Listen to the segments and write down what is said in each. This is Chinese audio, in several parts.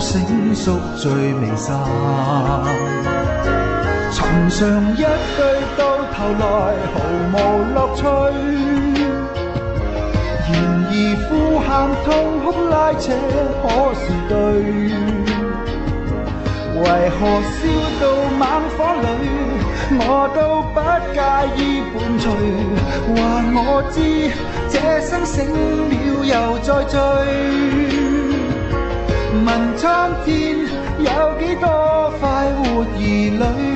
醒，宿醉未散。寻常一句到頭來毫無樂趣。然而呼喊痛哭拉扯可是對？為何笑到猛火裏，我都不介意伴隨？話我知這生醒了又再醉。苍天有几多快活儿女？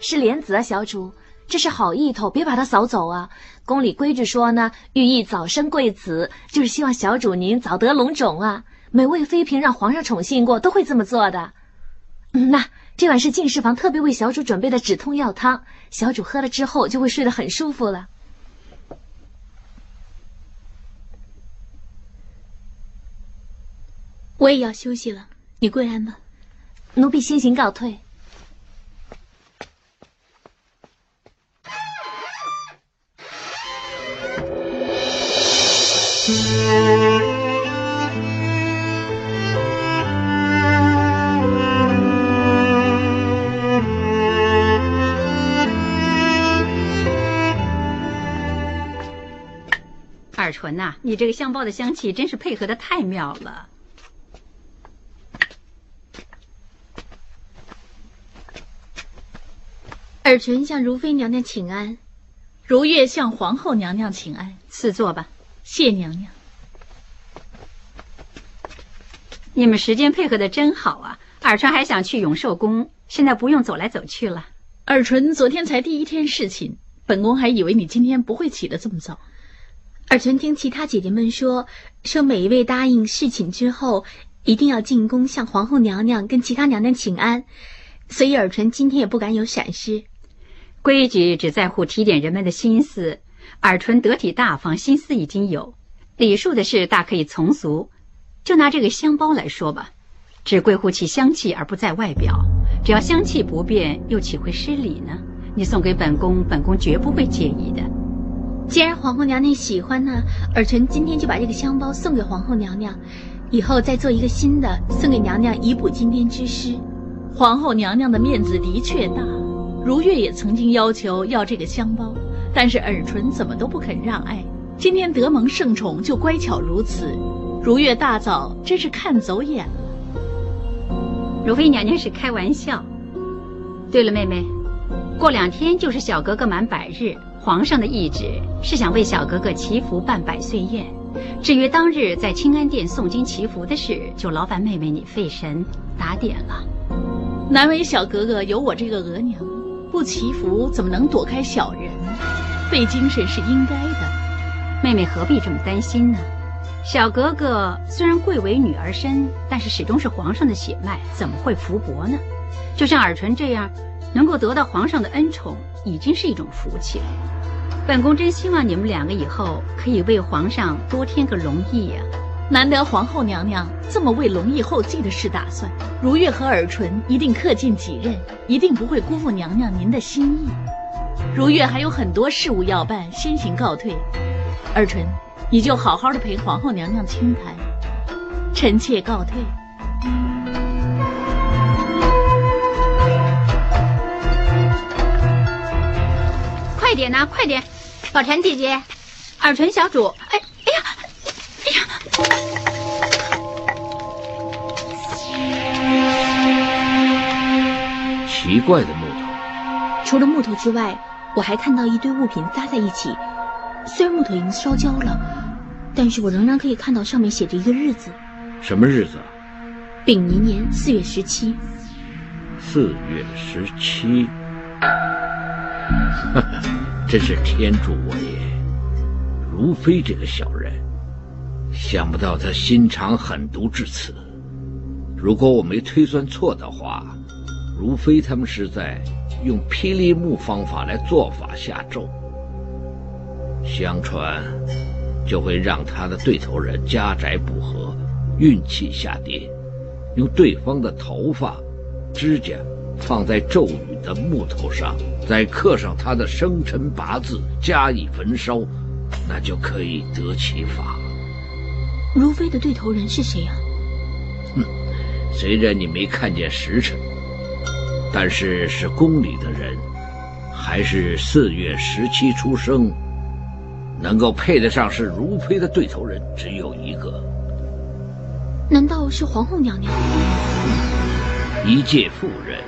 是莲子啊，小主，这是好意头，别把它扫走啊。宫里规矩说呢，寓意早生贵子，就是希望小主您早得龙种啊。每位妃嫔让皇上宠幸过，都会这么做的。嗯，那这碗是进士房特别为小主准备的止痛药汤，小主喝了之后就会睡得很舒服了。我也要休息了，你归安吧。奴婢先行告退。二纯呐、你这个香包的香气真是配合的太妙了。尔淳向如妃娘娘请安。如月向皇后娘娘请安，赐座吧。谢娘娘。你们时间配合的真好啊！尔淳还想去永寿宫，现在不用走来走去了。尔淳昨天才第一天侍寝，本宫还以为你今天不会起得这么早。尔淳听其他姐姐们说，说每一位答应侍寝之后，一定要进宫向皇后娘娘跟其他娘娘请安，所以尔淳今天也不敢有闪失。规矩只在乎提点人们的心思，尔淳得体大方，心思已经有。礼数的事大可以从俗，就拿这个香包来说吧，只贵乎其香气而不在外表。只要香气不变，又岂会失礼呢？你送给本宫，本宫绝不会介意的。既然皇后娘娘喜欢呢，尔淳今天就把这个香包送给皇后娘娘，以后再做一个新的送给娘娘以补今天之失。皇后娘娘的面子的确大，如月也曾经要求要这个香包，但是尔淳怎么都不肯让爱。今天得蒙圣宠，就乖巧如此。如月大嫂真是看走眼了。如妃娘娘是开玩笑。对了，妹妹，过两天就是小格格满百日，皇上的懿旨是想为小格格祈福办百岁宴。至于当日在清安殿诵经祈福的事，就劳烦妹妹你费神打点了。难为小格格有我这个额娘，不祈福怎么能躲开小人？费精神是应该的。妹妹何必这么担心呢？小格格虽然贵为女儿身，但是始终是皇上的血脉，怎么会福薄呢？就像尔淳这样，能够得到皇上的恩宠，已经是一种福气了。本宫真希望你们两个以后可以为皇上多添个龙翼呀！难得皇后娘娘这么为龙翼后继的事打算，如月和尔淳一定恪尽己任，一定不会辜负娘娘您的心意。如月还有很多事务要办，先行告退。尔淳，你就好好的陪皇后娘娘清谈。臣妾告退。快点呐，快点！宝蟾姐姐，尔淳小主，哎，哎呀，哎呀！奇怪的木头，除了木头之外，我还看到一堆物品扎在一起。虽然木头已经烧焦了，但是我仍然可以看到上面写着一个日子。什么日子？丙寅年四月十七。四月十七。哈哈，真是天助我也！如飞这个小人，想不到他心肠狠毒至此。如果我没推算错的话，如飞他们是在用霹雳木方法来做法下咒，相传就会让他的对头人家宅不和，运气下跌，用对方的头发、指甲。放在咒语的木头上，再刻上他的生辰八字，加以焚烧，那就可以得其法。如妃的对头人是谁啊？哼，虽然你没看见时辰，但是是宫里的人，还是四月十七出生，能够配得上是如妃的对头人只有一个。难道是皇后娘娘？一介妇人。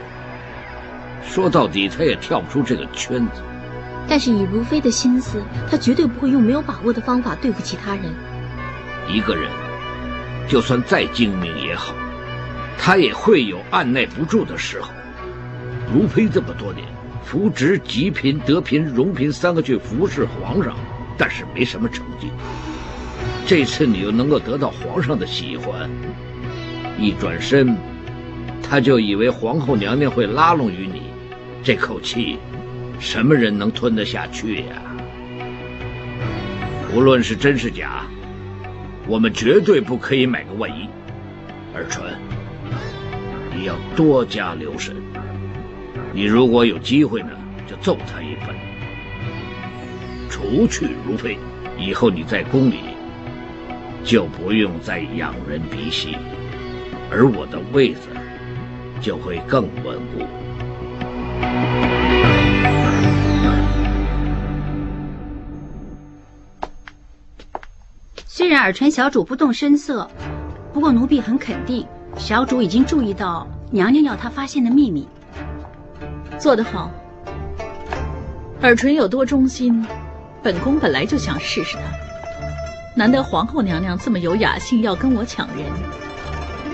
说到底，她也跳不出这个圈子。但是以如妃的心思，她绝对不会用没有把握的方法对付其他人。一个人，就算再精明也好，他也会有按耐不住的时候。如妃这么多年，扶植极嫔、德嫔、荣嫔三个去服侍皇上，但是没什么成绩。这次你又能够得到皇上的喜欢，一转身，他就以为皇后娘娘会拉拢于你。这口气，什么人能吞得下去呀？无论是真是假，我们绝对不可以买个万一。尔淳，你要多加留神。你如果有机会呢，就揍他一番。除去如妃，以后你在宫里就不用再仰人鼻息，而我的位子就会更稳固。虽然尔淳小主不动声色，不过奴婢很肯定，小主已经注意到娘娘要她发现的秘密。做得好，尔淳有多忠心，本宫本来就想试试他。难得皇后娘娘这么有雅兴，要跟我抢人，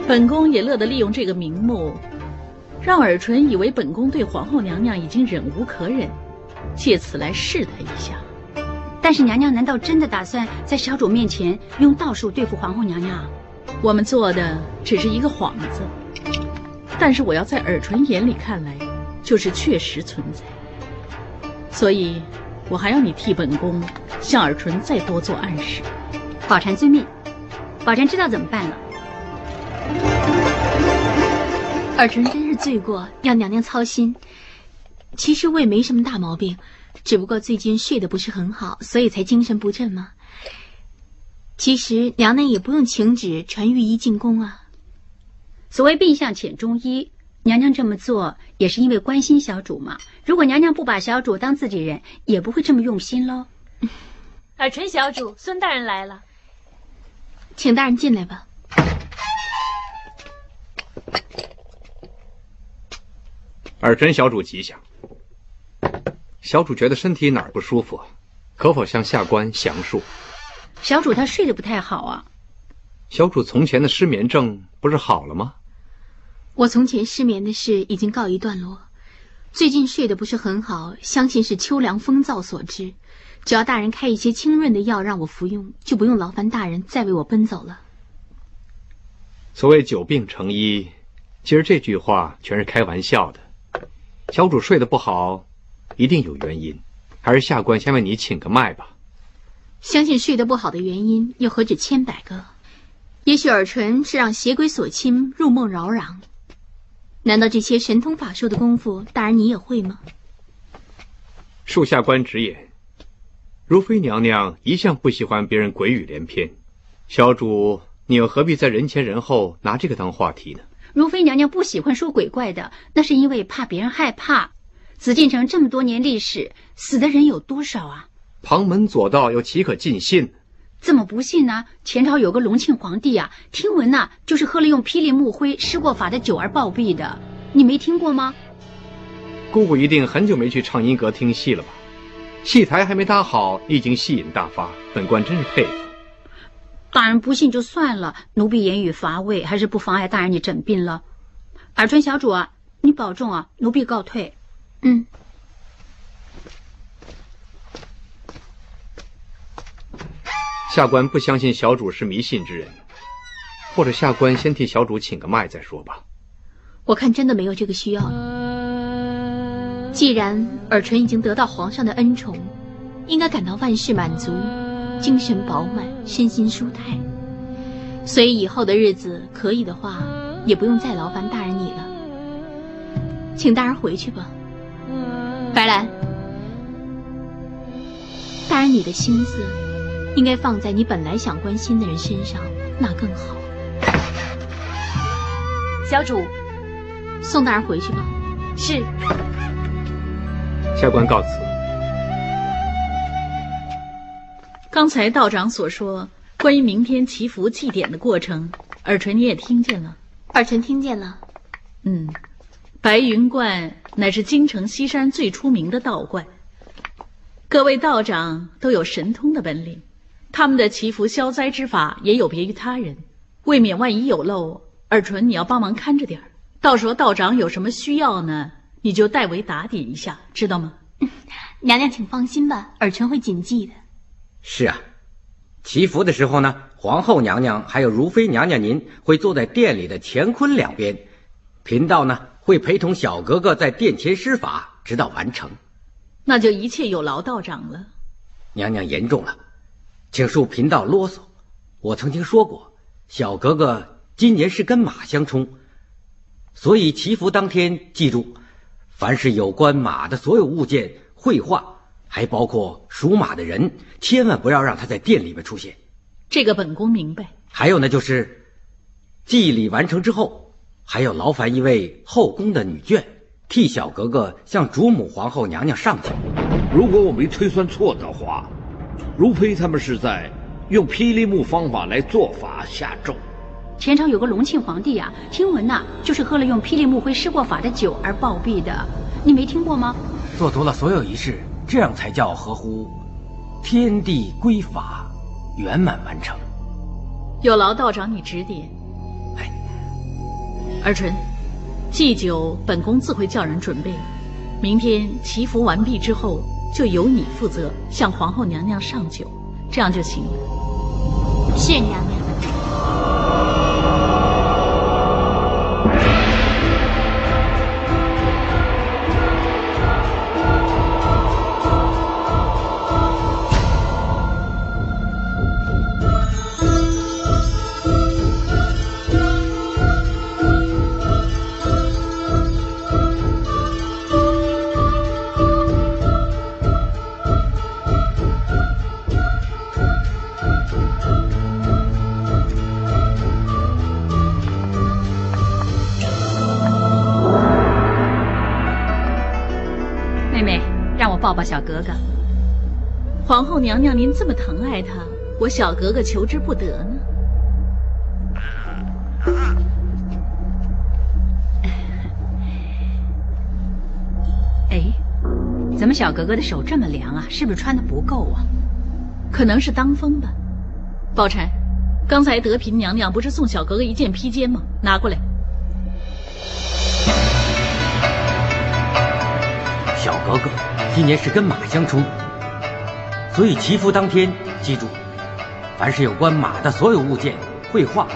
本宫也乐得利用这个名目。让尔淳以为本宫对皇后娘娘已经忍无可忍，借此来试他一下。但是娘娘难道真的打算在小主面前用道术对付皇后娘娘？我们做的只是一个幌子，但是我要在尔淳眼里看来，就是确实存在。所以，我还要你替本宫向尔淳再多做暗示。宝蟾遵命，宝蟾知道怎么办了。尔淳真是罪过，要娘娘操心。其实我也没什么大毛病，只不过最近睡得不是很好，所以才精神不振嘛。其实娘娘也不用请旨传御医进宫啊。所谓病向浅中医，娘娘这么做也是因为关心小主嘛。如果娘娘不把小主当自己人，也不会这么用心喽。尔淳小主，孙大人来了，请大人进来吧。尔淳小主吉祥。小主觉得身体哪儿不舒服，可否向下官详述？小主他睡得不太好啊。小主从前的失眠症不是好了吗？我从前失眠的事已经告一段落，最近睡得不是很好，相信是秋凉风燥所致。只要大人开一些清润的药让我服用，就不用劳烦大人再为我奔走了。所谓久病成医，其实这句话全是开玩笑的。小主睡得不好，一定有原因。还是下官先为你请个脉吧。相信睡得不好的原因又何止千百个？也许耳唇是让邪鬼所侵，入梦扰攘。难道这些神通法术的功夫，大人你也会吗？恕下官直言，如妃娘娘一向不喜欢别人鬼语连篇。小主，你又何必在人前人后拿这个当话题呢？如妃娘娘不喜欢说鬼怪的，那是因为怕别人害怕。紫禁城这么多年历史，死的人有多少啊？旁门左道又岂可尽信？怎么不信呢？前朝有个隆庆皇帝啊，听闻呐，就是喝了用霹雳木灰施过法的酒而暴毙的，你没听过吗？姑姑一定很久没去畅音阁听戏了吧？戏台还没搭好，已经戏瘾大发，本官真是佩服。大人不信就算了，奴婢言语乏味，还是不妨碍大人你诊病了。尔春小主啊，你保重啊，奴婢告退。嗯。下官不相信小主是迷信之人，或者下官先替小主请个脉再说吧。我看真的没有这个需要了。既然尔淳已经得到皇上的恩宠，应该感到万事满足，精神饱满，身心舒泰。所以以后的日子，可以的话，也不用再劳烦大人你了。请大人回去吧。白兰，大人你的心思。应该放在你本来想关心的人身上，那更好。小主，送大人回去吧。是。下官告辞。刚才道长所说关于明天祈福祭典的过程，耳垂你也听见了。耳垂听见了。嗯，白云观乃是京城西山最出名的道观，各位道长都有神通的本领。他们的祈福消灾之法也有别于他人，未免万一有漏，尔淳你要帮忙看着点儿。到时候道长有什么需要呢，你就代为打点一下，知道吗？娘娘，请放心吧，尔淳会谨记的。是啊，祈福的时候呢，皇后娘娘还有如妃娘娘您会坐在殿里的乾坤两边，贫道呢会陪同小格格在殿前施法，直到完成。那就一切有劳道长了。娘娘言重了。请恕贫道啰嗦，我曾经说过，小格格今年是跟马相冲，所以祈福当天记住，凡是有关马的所有物件、绘画，还包括属马的人，千万不要让他在店里面出现。这个本宫明白。还有呢，就是祭礼完成之后，还要劳烦一位后宫的女眷，替小格格向主母皇后娘娘上讲。如果我没推算错的话。如妃他们是在用霹雳木方法来做法下咒。前朝有个隆庆皇帝啊，听闻呐，就是喝了用霹雳木灰施过法的酒而暴毙的，你没听过吗？做足了所有仪式，这样才叫合乎天地规法，圆满完成。有劳道长你指点。哎，儿臣，祭酒本宫自会叫人准备，明天祈福完毕之后。就由你负责向皇后娘娘上酒，这样就行了。是娘娘。小格格，皇后娘娘，您这么疼爱他，我小格格求之不得呢。哎，怎么小格格的手这么凉啊？是不是穿的不够啊？可能是当风吧。宝钗，刚才德嫔娘娘不是送小格格一件披肩吗？拿过来。小格格。今年是跟马相冲所以祈福当天记住凡是有关马的所有物件绘画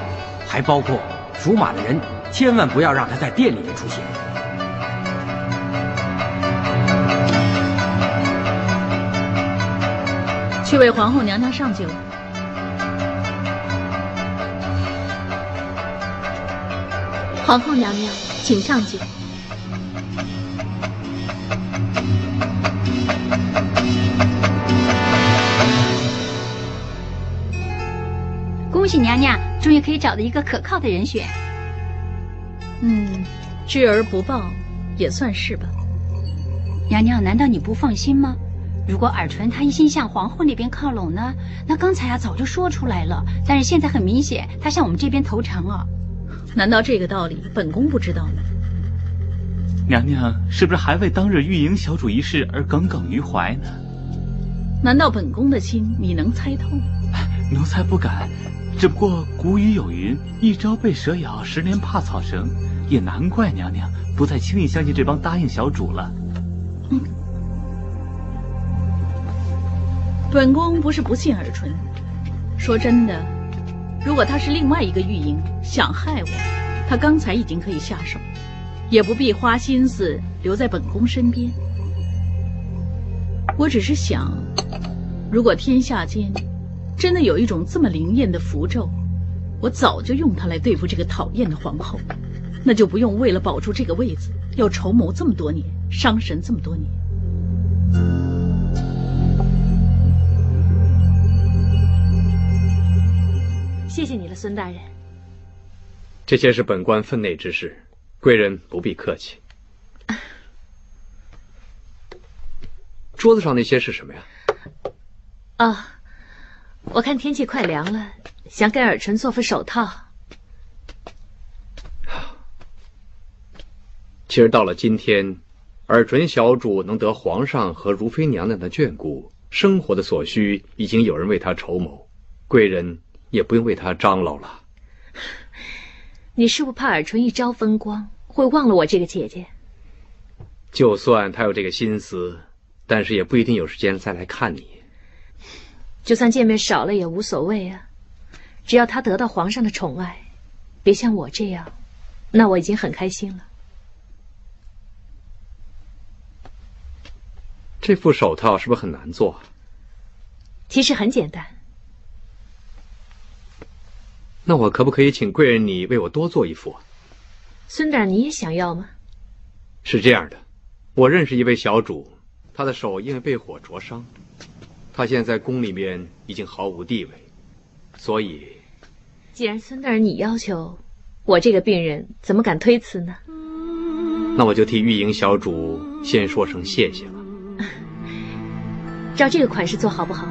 还包括属马的人千万不要让他在店里面出现。去为皇后娘娘上酒。皇后娘娘请上酒。恭喜娘娘，终于可以找到一个可靠的人选。嗯，知而不报，也算是吧。娘娘，难道你不放心吗？如果尔淳他一心向皇后那边靠拢呢？那刚才啊早就说出来了，但是现在很明显，他向我们这边投诚了。难道这个道理本宫不知道吗？娘娘是不是还为当日玉莹小主一事而耿耿于怀呢？难道本宫的心你能猜透？奴才不敢，只不过古语有云：“一朝被蛇咬，十年怕草绳。”也难怪娘娘不再轻易相信这帮答应小主了。本宫不是不信尔淳，说真的，如果他是另外一个玉莹想害我，他刚才已经可以下手，也不必花心思留在本宫身边。我只是想，如果天下间真的有一种这么灵验的符咒，我早就用它来对付这个讨厌的皇后。那就不用为了保住这个位子，要筹谋这么多年，伤神这么多年。谢谢你了，孙大人。这些是本官分内之事，贵人不必客气。桌子上那些是什么呀？啊，我看天气快凉了，想给尔淳做副手套。其实到了今天，尔淳小主能得皇上和如妃娘娘的眷顾，生活的所需已经有人为他筹谋，贵人也不用为他张罗了。你是不怕尔淳一朝风光会忘了我这个姐姐？就算他有这个心思，但是也不一定有时间再来看你。就算见面少了也无所谓啊，只要他得到皇上的宠爱，别像我这样，那我已经很开心了。这副手套是不是很难做？其实很简单。那我可不可以请贵人你为我多做一副？孙大人，你也想要吗？是这样的，我认识一位小主，他的手因为被火灼伤，他现在在宫里面已经毫无地位，所以，既然孙大人你要求，我这个病人怎么敢推辞呢？那我就替玉莹小主先说声谢谢了。照这个款式做好不好？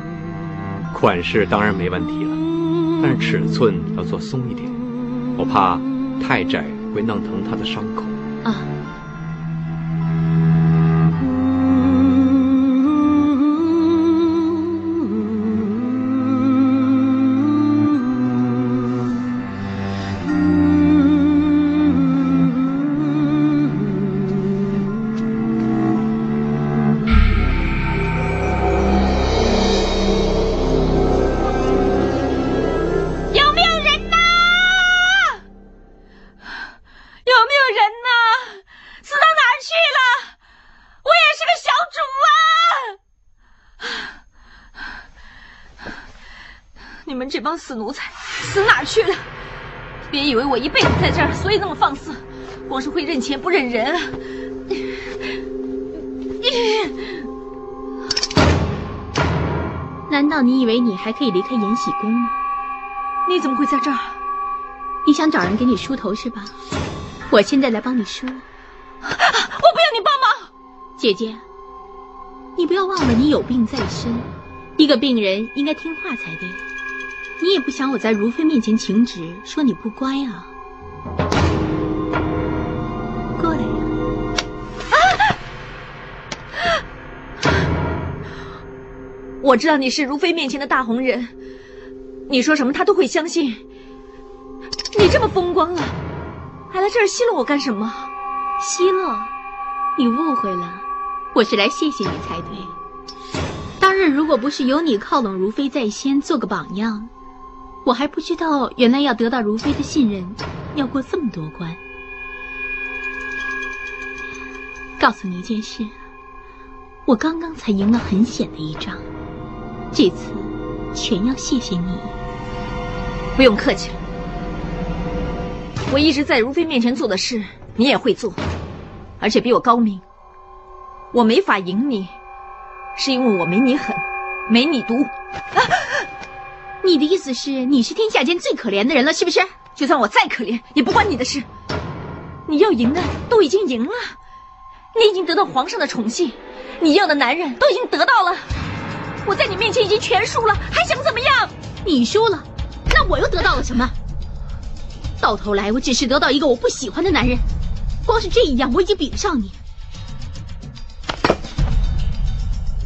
款式当然没问题了，但是尺寸要做松一点，我怕太窄会弄疼他的伤口。啊。死奴才，死哪儿去了？别以为我一辈子在这儿，所以那么放肆，光是会认钱不认人啊！难道你以为你还可以离开延禧宫吗？你怎么会在这儿？你想找人给你梳头是吧？我现在来帮你梳。我不要你帮忙，姐姐，你不要忘了你有病在身，一个病人应该听话才对。你也不想我在如妃面前请旨，说你不乖啊？过来呀！我知道你是如妃面前的大红人，你说什么她都会相信。你这么风光了，还来这儿奚落我干什么？奚落？你误会了，我是来谢谢你才对。当日如果不是有你靠拢如妃在先，做个榜样。我还不知道，原来要得到如妃的信任，要过这么多关。告诉你一件事，我刚刚才赢了很险的一仗。这次全要谢谢你。不用客气了，我一直在如妃面前做的事，你也会做，而且比我高明。我没法赢你，是因为我没你狠，没你毒。啊！你的意思是你是天下间最可怜的人了，是不是？就算我再可怜，也不关你的事。你要赢的都已经赢了，你已经得到皇上的宠幸，你要的男人都已经得到了。我在你面前已经全输了，还想怎么样？你输了，那我又得到了什么？到头来，我只是得到一个我不喜欢的男人。光是这一样，我已经比不上你。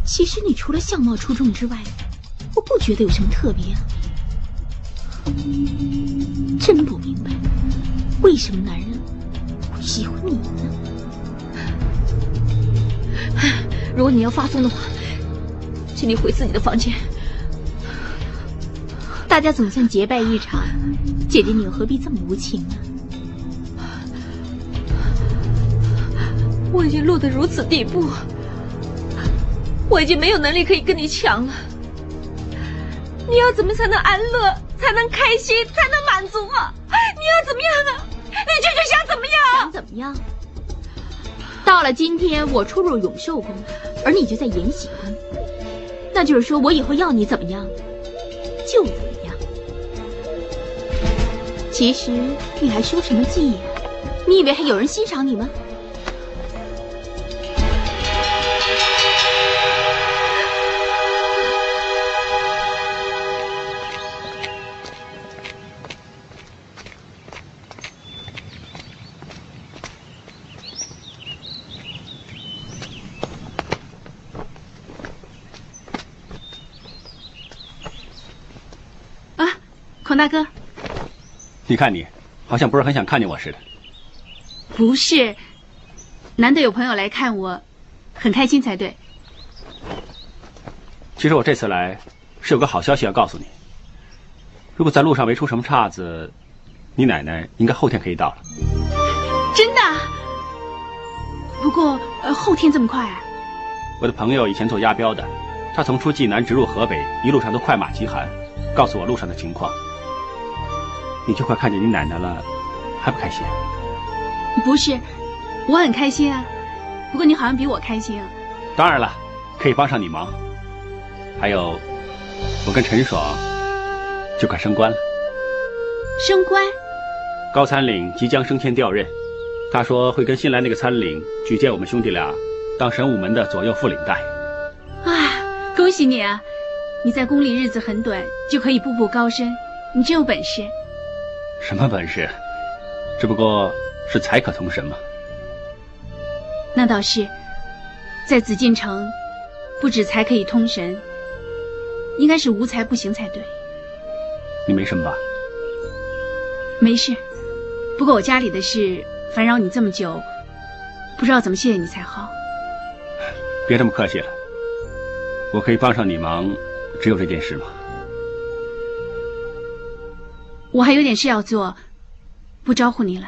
其实你除了相貌出众之外，我不觉得有什么特别。啊真不明白，为什么男人会喜欢你呢？如果你要发疯的话，请你回自己的房间。大家总算结拜一场，姐姐你又何必这么无情呢？我已经落得如此地步，我已经没有能力可以跟你抢了。你要怎么才能安乐？才能开心，才能满足啊！你要怎么样啊？你究竟想怎么样？想怎么样？到了今天，我出入永寿宫，而你就在延禧宫，那就是说我以后要你怎么样，就怎么样。其实你还修什么气呀？你以为还有人欣赏你吗？大哥，你看你，好像不是很想看见我似的。不是，难得有朋友来看我，很开心才对。其实我这次来，是有个好消息要告诉你。如果在路上没出什么岔子，你奶奶应该后天可以到了。真的？不过呃，后天这么快啊？我的朋友以前做押镖的，他从出济南直入河北，一路上都快马急寒，告诉我路上的情况。你就快看见你奶奶了，还不开心？不是，我很开心啊。不过你好像比我开心啊。当然了，可以帮上你忙。还有，我跟陈爽就快升官了。升官？高参领即将升迁调任，他说会跟新来那个参领举荐我们兄弟俩当神武门的左右副领带。啊，恭喜你啊！你在宫里日子很短，就可以步步高升，你真有本事。什么本事？只不过是才可通神嘛。那倒是，在紫禁城，不止才可以通神，应该是无才不行才对。你没什么吧？没事，不过我家里的事烦扰你这么久，不知道怎么谢谢你才好。别这么客气了，我可以帮上你忙，只有这件事吗？我还有点事要做，不招呼你了。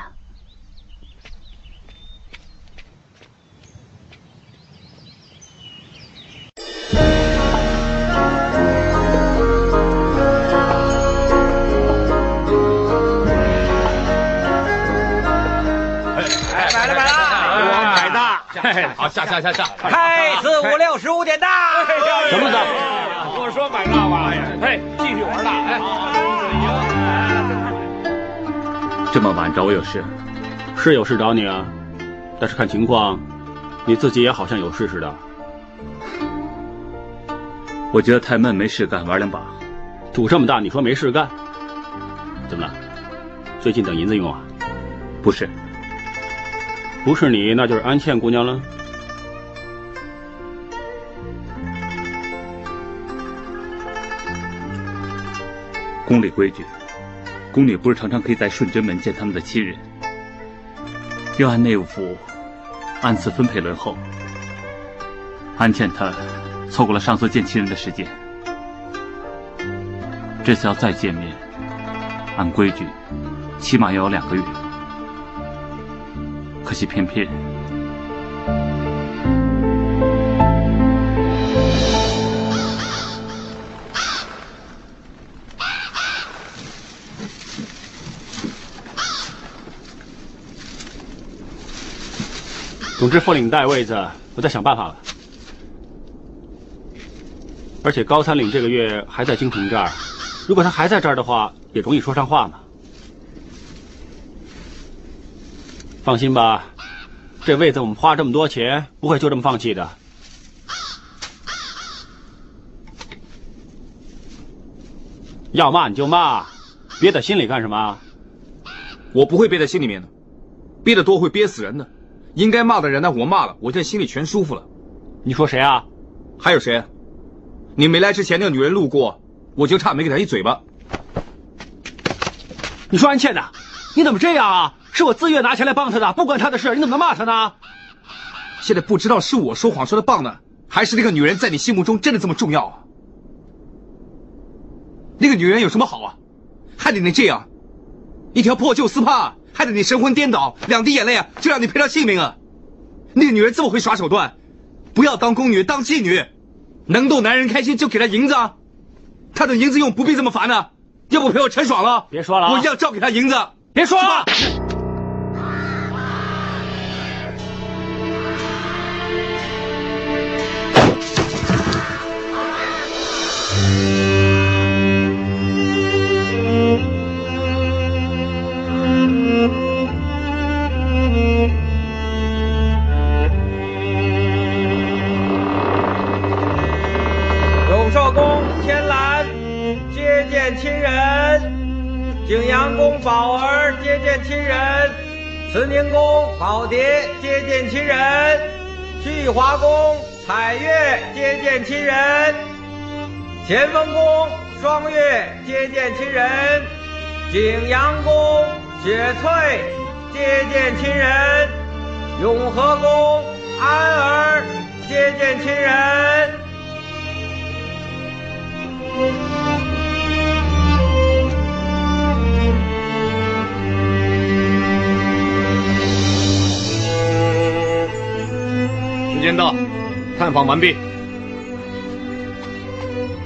买了买了，买的。好，下下下下，开四五六十五点到。什么的？我说买那玩意儿，嘿，继续玩了，哎。这么晚找我有事？是有事找你啊，但是看情况，你自己也好像有事似的。我觉得太闷，没事干，玩两把。赌这么大，你说没事干？怎么了？最近等银子用啊？不是，不是你，那就是安茜姑娘了。宫里规矩。宫女不是常常可以在顺贞门见他们的亲人，要按内务府按次分配轮候。安茜她错过了上次见亲人的时间，这次要再见面，按规矩起码要有两个月。可惜偏偏总之，副领带位子我再想办法了。而且高参领这个月还在京城这儿，如果他还在这儿的话，也容易说上话嘛。放心吧，这位子我们花这么多钱，不会就这么放弃的。要骂你就骂，憋在心里干什么？我不会憋在心里面的，憋得多会憋死人的。应该骂的人呢，我骂了，我现在心里全舒服了。你说谁啊？还有谁？你没来之前，那个女人路过，我就差没给她一嘴巴。你说安倩呐，你怎么这样啊？是我自愿拿钱来帮她的，不关她的事，你怎么能骂她呢？现在不知道是我说谎说的棒呢，还是那个女人在你心目中真的这么重要啊？那个女人有什么好啊？害得你这样，一条破旧丝帕，害得你神魂颠倒，两滴眼泪啊，就让你赔上性命啊！那个女人这么会耍手段，不要当宫女，当妓女，能逗男人开心就给她银子啊！她的银子用不必这么烦呢，要不陪我陈爽了？别说了，我一样照给她银子。别说了。慈宁宫宝蝶接见亲人，聚华宫彩月接见亲人，乾丰宫双月接见亲人，景阳宫雪翠接见亲人，永和宫安儿接见亲人。探访完毕。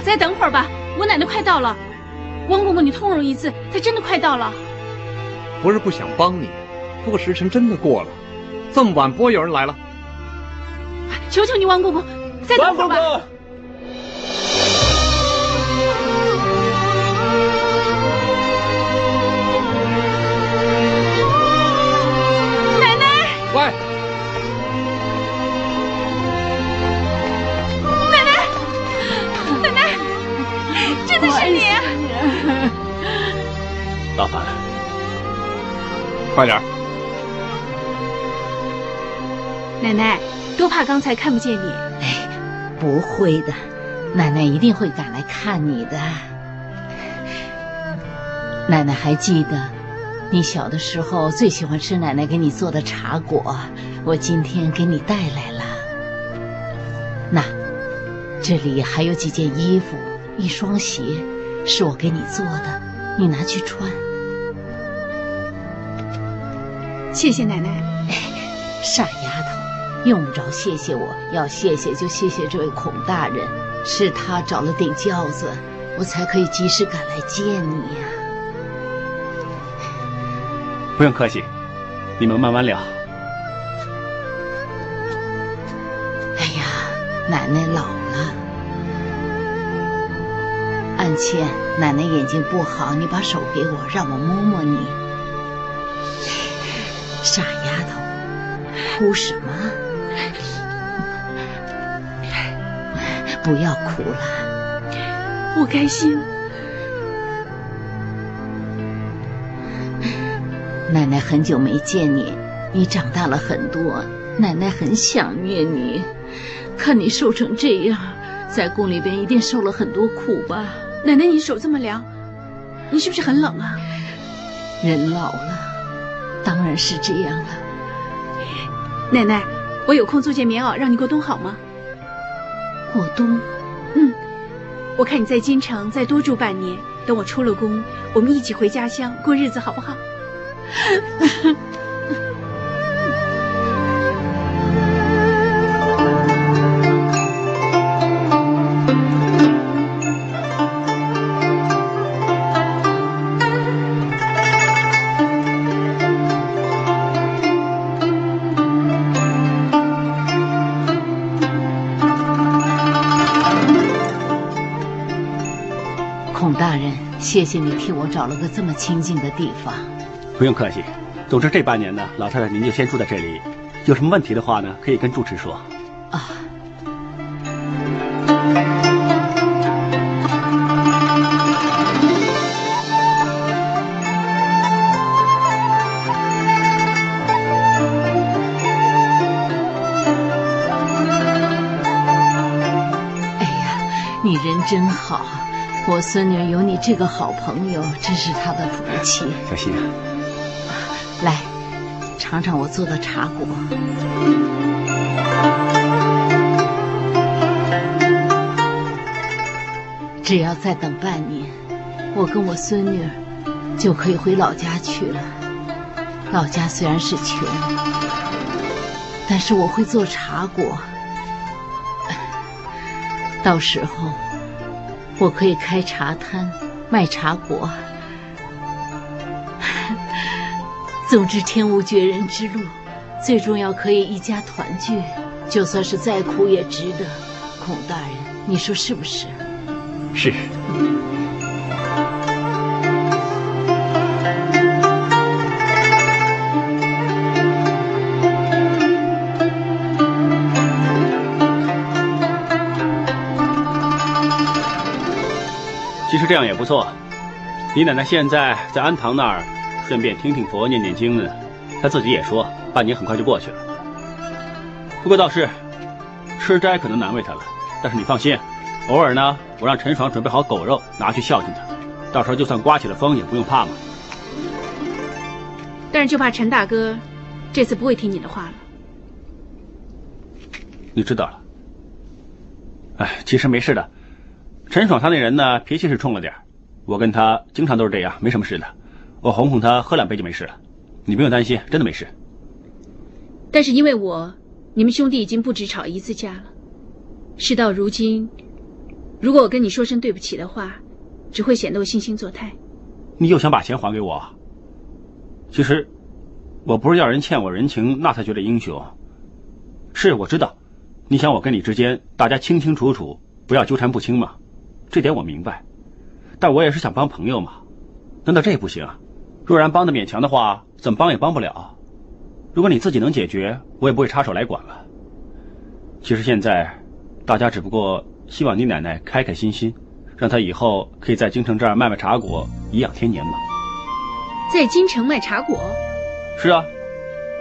再等会儿吧，我奶奶快到了。汪公公，你通融一次，她真的快到了。不是不想帮你，不过时辰真的过了，这么晚不会有人来了。求求你，汪公公，再等会儿吧。快点！奶奶，多怕刚才看不见你。哎不会的，奶奶一定会赶来看你的。奶奶还记得，你小的时候最喜欢吃奶奶给你做的茶果，我今天给你带来了。那，这里还有几件衣服，一双鞋，是我给你做的，你拿去穿。谢谢奶奶。傻丫头，用不着谢谢我，要谢谢就谢谢这位孔大人，是他找了顶轿子，我才可以及时赶来见你呀、不用客气，你们慢慢聊。哎呀，奶奶老了，安茜，奶奶眼睛不好，你把手给我，让我摸摸你。傻丫头，哭什么？不要哭了。我开心。奶奶很久没见你，你长大了很多，奶奶很想念你。看你瘦成这样，在宫里边一定受了很多苦吧？奶奶，你手这么凉，你是不是很冷啊？人老了，当然是这样了。奶奶，我有空做件棉袄让你过冬好吗？过冬？嗯，我看你在京城再多住半年，等我出了宫，我们一起回家乡过日子好不好？谢谢你替我找了个这么清静的地方。不用客气。总之这半年呢，老太太您就先住在这里。有什么问题的话呢，可以跟住持说。啊。哎呀，你人真好，我孙女有你这个好朋友，真是她的福气。小心啊。来，尝尝我做的茶果。只要再等半年，我跟我孙女就可以回老家去了。老家虽然是穷，但是我会做茶果。到时候，我可以开茶摊，卖茶果。总之，天无绝人之路，最重要可以一家团聚，就算是再苦也值得。孔大人，你说是不是？是。这样也不错。你奶奶现在在安堂那儿。顺便听听佛、念念经呢。她自己也说，半年很快就过去了。不过倒是，吃斋可能难为她了。但是你放心，偶尔呢，我让陈爽准备好狗肉拿去孝敬她，到时候就算刮起了风也不用怕嘛。但是就怕陈大哥这次不会听你的话了。你知道了。哎，其实没事的。陈爽他那人呢，脾气是冲了点我跟他经常都是这样，没什么事的。我哄哄他，喝两杯就没事了，你不用担心，真的没事。但是因为我，你们兄弟已经不止吵一次架了。事到如今，如果我跟你说声对不起的话，只会显得我惺惺作态。你又想把钱还给我？其实，我不是要人欠我人情，那才觉得英雄。是，我知道，你想我跟你之间大家清清楚楚，不要纠缠不清嘛，这点我明白。但我也是想帮朋友嘛，难道这不行？若然帮的勉强的话，怎么帮也帮不了。如果你自己能解决，我也不会插手来管了。其实现在，大家只不过希望你奶奶开开心心，让她以后可以在京城这儿卖卖茶果，颐养天年嘛。在京城卖茶果？是啊，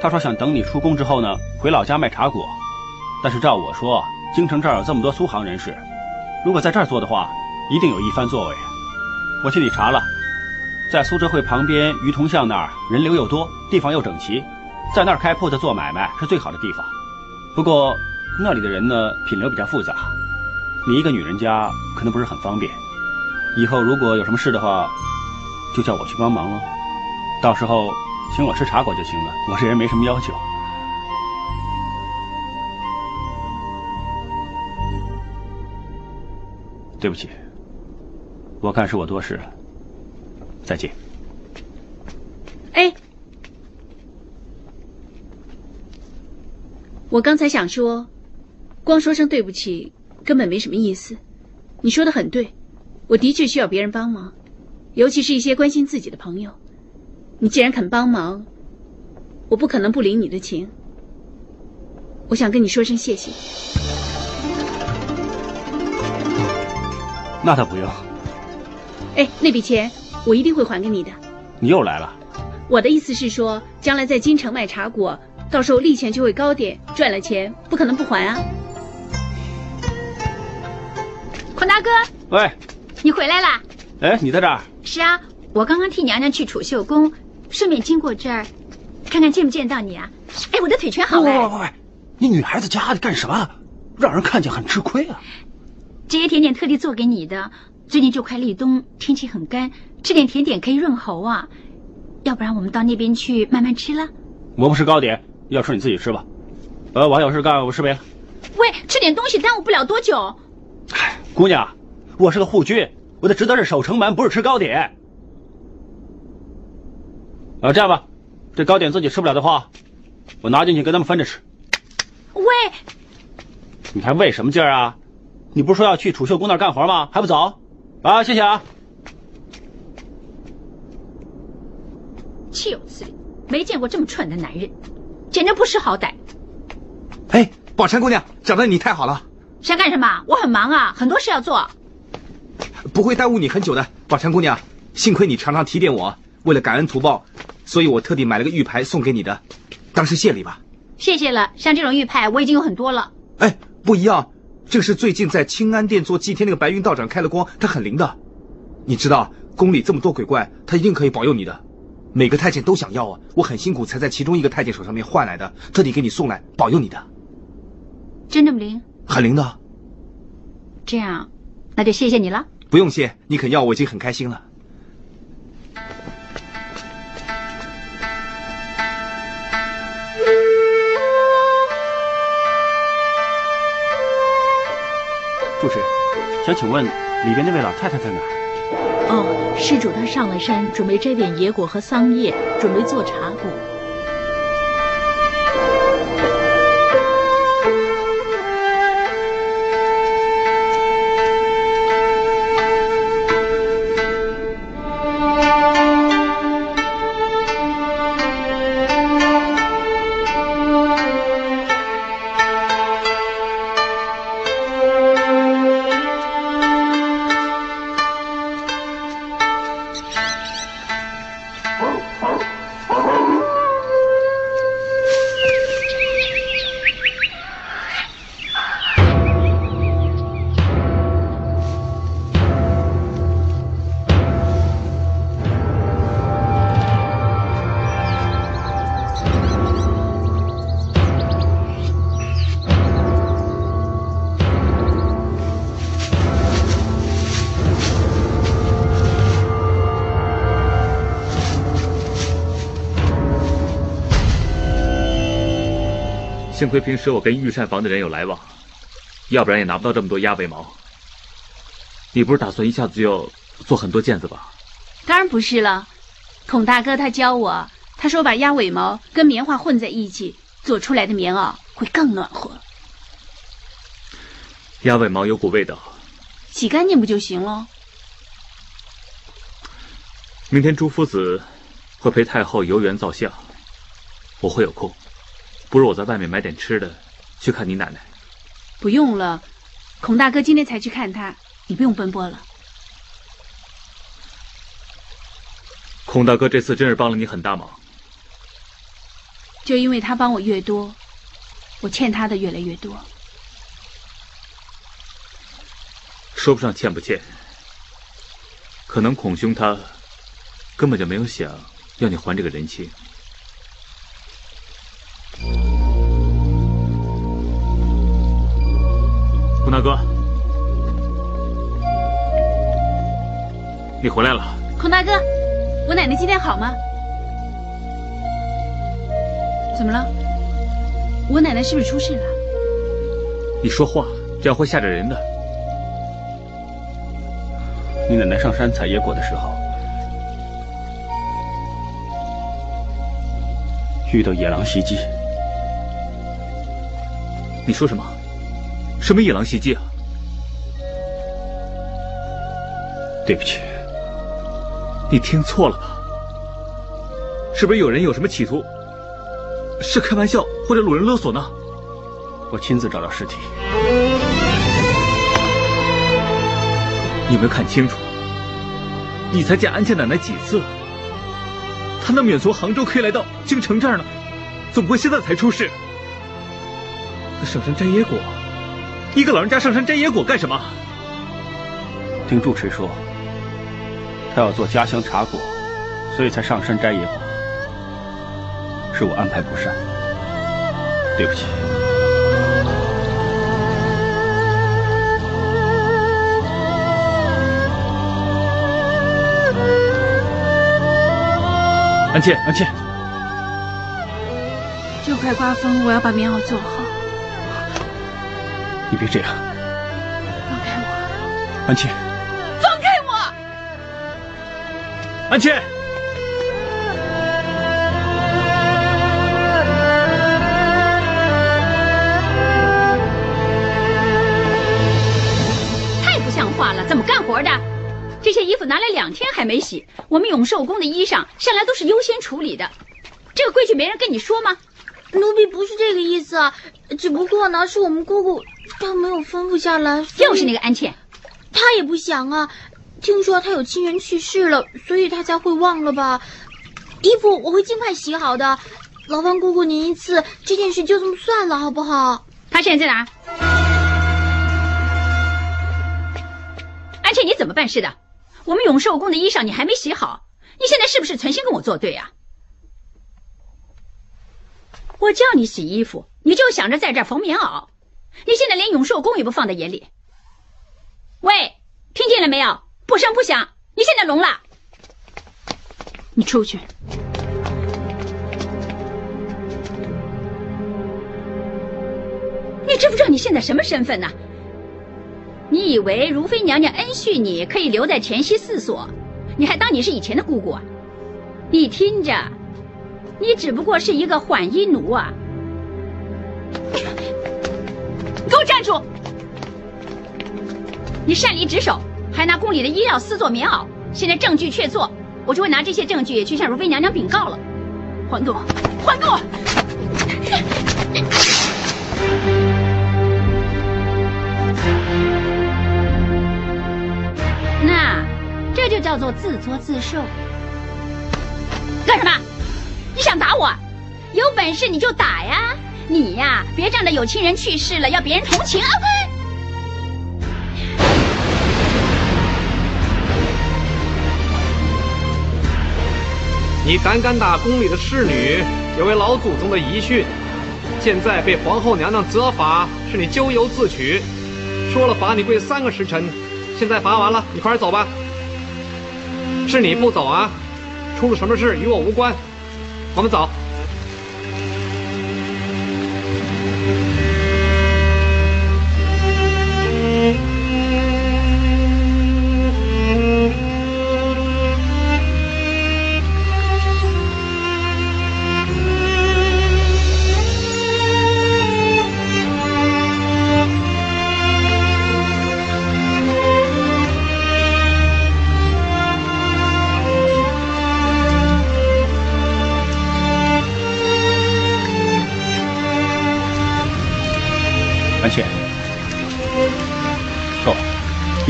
她说想等你出宫之后呢，回老家卖茶果。但是照我说，京城这儿有这么多苏杭人士，如果在这儿做的话，一定有一番作为。我替你查了。在苏浙会旁边鱼同巷那儿，人流又多，地方又整齐，在那儿开铺子做买卖是最好的地方。不过那里的人呢，品流比较复杂，你一个女人家可能不是很方便。以后如果有什么事的话，就叫我去帮忙喽。到时候请我吃茶果就行了，我这人没什么要求。对不起，我看是我多事了。再见。哎，我刚才想说，光说声对不起根本没什么意思。你说的很对，我的确需要别人帮忙，尤其是一些关心自己的朋友。你既然肯帮忙，我不可能不领你的情。我想跟你说声谢谢。那倒不用。哎，那笔钱。我一定会还给你的。你又来了。我的意思是说，将来在京城卖茶果，到时候利钱就会高点，赚了钱不可能不还啊。孔大哥，喂，你回来啦？哎，你在这儿？是啊，我刚刚替娘娘去储秀宫，顺便经过这儿，看看见不见到你啊？哎，我的腿全好了。喂喂喂，你女孩子家的干什么？让人看见很吃亏啊。这些甜点特地做给你的。最近就快立冬，天气很干。吃点甜点可以润喉啊，要不然我们到那边去慢慢吃了。我不吃糕点，要吃你自己吃吧。呃，我还有事干，我失陪了。喂，吃点东西耽误不了多久。哎，姑娘，我是个护军，我的职责是守城门，不是吃糕点。啊，这样吧，这糕点自己吃不了的话，我拿进去跟他们分着吃。喂，你还喂什么劲儿啊？你不是说要去储秀宫那儿干活吗？还不走？啊，谢谢啊。岂有此理！没见过这么蠢的男人，简直不识好歹。哎，宝钗姑娘，找到你太好了。想干什么？我很忙啊，很多事要做。不会耽误你很久的，宝钗姑娘。幸亏你常常提点我，为了感恩图报，所以我特地买了个玉牌送给你的，当是谢礼吧。谢谢了，像这种玉牌我已经有很多了。哎，不一样，这个是最近在清安殿做祭天那个白云道长开了光，他很灵的。你知道宫里这么多鬼怪，他一定可以保佑你的。每个太监都想要啊，我很辛苦才在其中一个太监手上面换来的，特地给你送来保佑你的。真这么灵？很灵的。这样，那就谢谢你了。不用谢，你肯要我已经很开心了。主持，想请问里边那位老太太在哪？哦，施主她上了山，准备摘点野果和桑叶，准备做茶果。幸亏平时我跟御膳房的人有来往，要不然也拿不到这么多鸭尾毛。你不是打算一下子就要做很多件子吧？当然不是了，孔大哥他教我，他说把鸭尾毛跟棉花混在一起做出来的棉袄会更暖和。鸭尾毛有股味道，洗干净不就行了？明天朱夫子会陪太后游园造像，我会有空。不如我在外面买点吃的，去看你奶奶。不用了，孔大哥今天才去看他，你不用奔波了。孔大哥这次真是帮了你很大忙。就因为他帮我越多，我欠他的越来越多。说不上欠不欠，可能孔兄他根本就没有想要你还这个人情。孔大哥，你回来了。孔大哥，我奶奶今天好吗？怎么了？我奶奶是不是出事了？你说话这样会吓着人的。你奶奶上山采野果的时候，遇到野狼袭击。你说什么？什么野狼袭击啊？对不起，你听错了吧？是不是有人有什么企图？是开玩笑或者掳人勒索呢？我亲自找到尸体。你有没有看清楚？你才见安茜奶奶几次？她那么远从杭州可以来到京城这儿呢，怎么会现在才出事？上山摘野果。一个老人家上山摘野果干什么？听住持说，他要做家乡茶果，所以才上山摘野果。是我安排不善，对不起。安茜，安茜，就快刮风，我要把棉袄做好。你别这样，放开我，安茜！放开我，安茜！太不像话了！怎么干活的？这这些衣服拿来两天还没洗，我们永寿宫的衣裳向来都是优先处理的，这个规矩没人跟你说吗？奴婢不是这个意思啊，只不过呢，是我们姑姑她没有吩咐下来。又是那个安茜，他也不想啊。听说他有亲人去世了，所以他才会忘了吧？衣服我会尽快洗好的，劳烦姑姑您一次，这件事就这么算了，好不好？他现在在哪？安茜，你怎么办事的？我们永寿宫的衣裳你还没洗好，你现在是不是存心跟我作对啊？我叫你洗衣服，你就想着在这儿缝棉袄，你现在连永寿宫也不放在眼里。喂，听见了没有？不声不响，你现在聋了。你出去。你知不知道你现在什么身份呢？你以为如妃娘娘恩恤你可以留在乾西四所，你还当你是以前的姑姑啊？你听着。你只不过是一个缓衣奴啊！给我站住！你擅离职守，还拿宫里的衣料撕做棉袄，现在证据确凿，我就会拿这些证据去向如妃娘娘禀告了。还给我！还给我！那这就叫做自作自受。干什么？你想打我？有本事你就打呀！你呀，别仗着有亲人去世了要别人同情啊！你胆敢打宫里的侍女，有违老祖宗的遗训。现在被皇后娘娘责罚，是你咎由自取。说了罚你跪三个时辰，现在罚完了，你快点走吧。是你不走啊？出了什么事与我无关。我们走。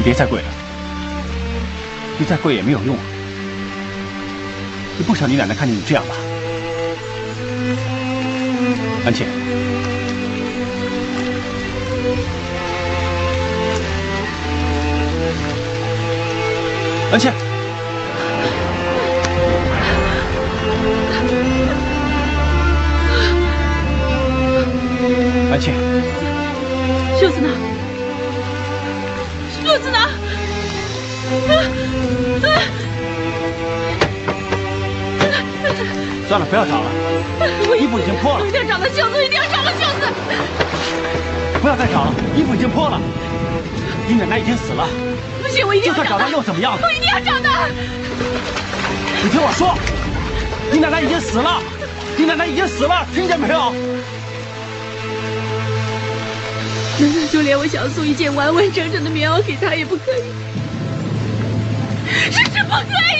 别再跪了，你再跪也没有用。你不想你奶奶看见你这样吧？安茜，安茜，安茜，秀？子呢？算了，不要找了，衣服已经破了。我一定要找到秀子，一定要找到秀子！不要再找了，衣服已经破了。你奶奶已经死了。不行，我一定要就算找到又怎么样？我一定要找到。你听我说，你奶奶已经死了，你奶奶已经死了，听见没有？难 道就连我想送一件完完整整的棉袄给她也不可以？不可以！